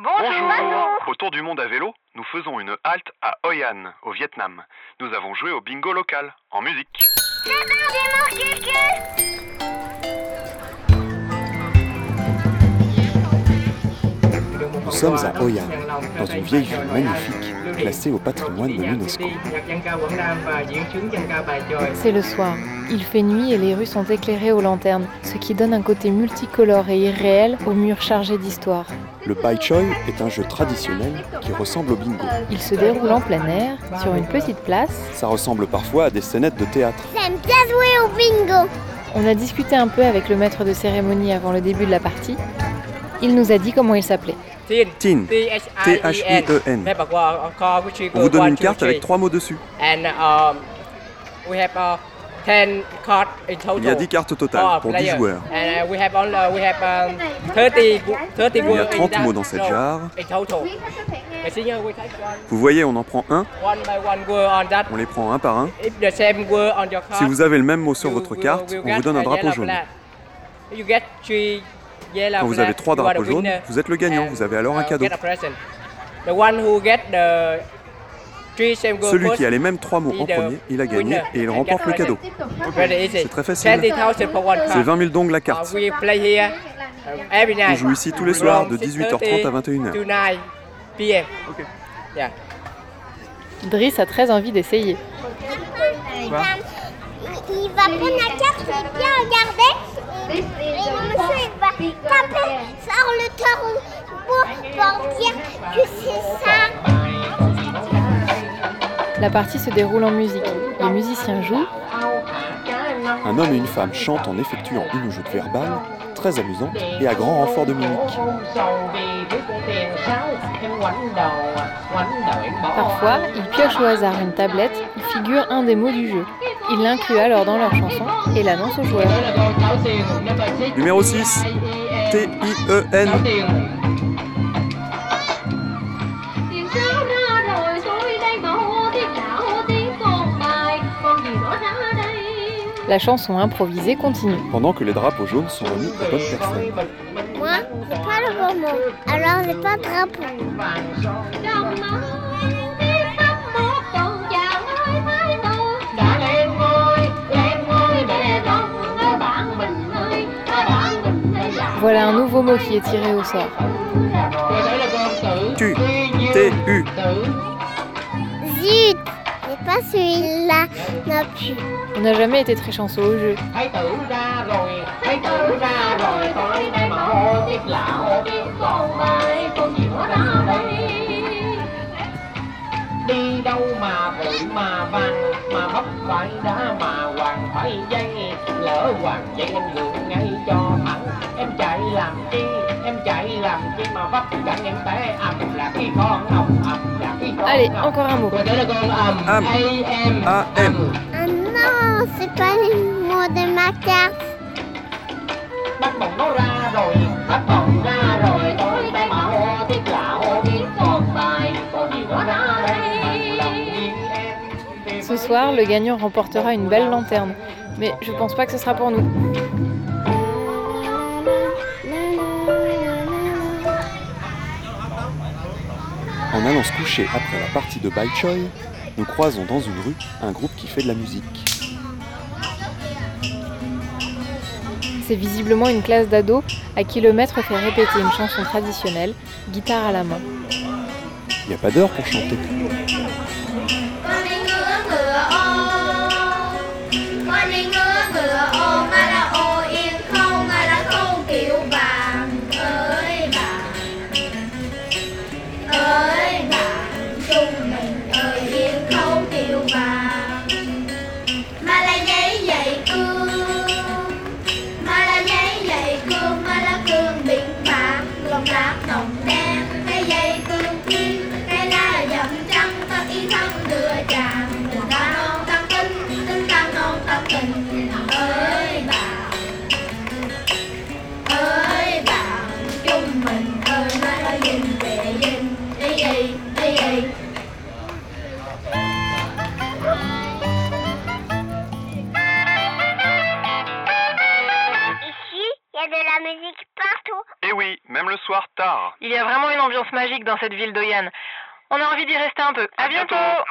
Bonjour. Au Tour du monde à vélo, nous faisons une halte à Hoi An, au Vietnam. Nous avons joué au bingo local, en musique. Nous sommes à Hoi An, dans une vieille ville magnifique, classée au patrimoine de l'UNESCO. C'est le soir. Il fait nuit et les rues sont éclairées aux lanternes, ce qui donne un côté multicolore et irréel aux murs chargés d'histoire. Le Bai Choi est un jeu traditionnel qui ressemble au bingo. Il se déroule en plein air, sur une petite place. Ça ressemble parfois à des scénettes de théâtre. J'aime bien jouer au bingo. On a discuté un peu avec le maître de cérémonie avant le début de la partie. Il nous a dit comment il s'appelait. Tin, T-H-I-E-N. On vous donne une carte avec trois mots dessus. And um, we have uh, 10 cards in total. Il y a 10 cartes au total for pour 10 player. joueurs. And uh, we have on, uh, we have um, 30 gu- 30 Il y a words in 30 that. mots dans cette jarre. Vous voyez, on en prend un, on les prend un par un. Si vous avez le même mot sur votre carte, on vous donne un drapeau jaune. Quand vous avez trois drapeaux jaunes, vous êtes le gagnant, vous avez alors un uh, cadeau. Celui qui a les mêmes trois mots en premier, il a gagné et il remporte le cadeau. C'est très facile. 20,000 for one C'est card. 20 000 dong la Uh, carte. we play here uh, every night. On joue ici tous les soirs de From 18h30 à 6:30 21h. to 9 p.m. Yeah. Driss a très envie d'essayer. Il va prendre la carte, il va bien regarder. Et, et le monsieur il va taper sur le tarot pour dire que c'est ça. La partie se déroule en musique. Les musiciens jouent, Un homme et une femme chantent en effectuant une joute verbale, très amusante et à grand renfort de mimique. Parfois, ils piochent au hasard une tablette où figure un des mots du jeu. Ils l'incluent alors dans leur chanson et l'annoncent aux joueurs. Numéro 6, T-I-E-N. La chanson improvisée continue. Pendant que les drapeaux jaunes sont remis aux bonnes personnes. Moi, c'est pas le bon mot. Alors, c'est pas drapeau. Nouveau mot qui est tiré au sort. Tu, T-U. Zut, c'est pas celui-là non plus. On n'a jamais été très chanceux au jeu. Làm chi, em chạy làm chi mà vấp em té ầm? Là con ầm ầm là con Allez, ầm. encore un mot. Rồi đó là con ầm, Ầm. A-M, A-M. Ah non, c'est pas le mot de ma carte. bắt bồng nó ra rồi bắt bồng ra rồi tôi đây mà hô tiếc lạ hô tiếc con bài con gì nó ra đây lòng yên em Ce soir, le gagnant remportera une belle lanterne. Mais je pense pas que ce sera pour nous. En allant se coucher après la partie de Bai Choi, nous croisons dans une rue un groupe qui fait de la musique. C'est visiblement une classe d'ados à qui le maître fait répéter une chanson traditionnelle, guitare à la main. Il n'y a pas d'heure pour chanter. Il y a vraiment une ambiance magique dans cette ville d'Oyan. On a envie d'y rester un peu. À bientôt. À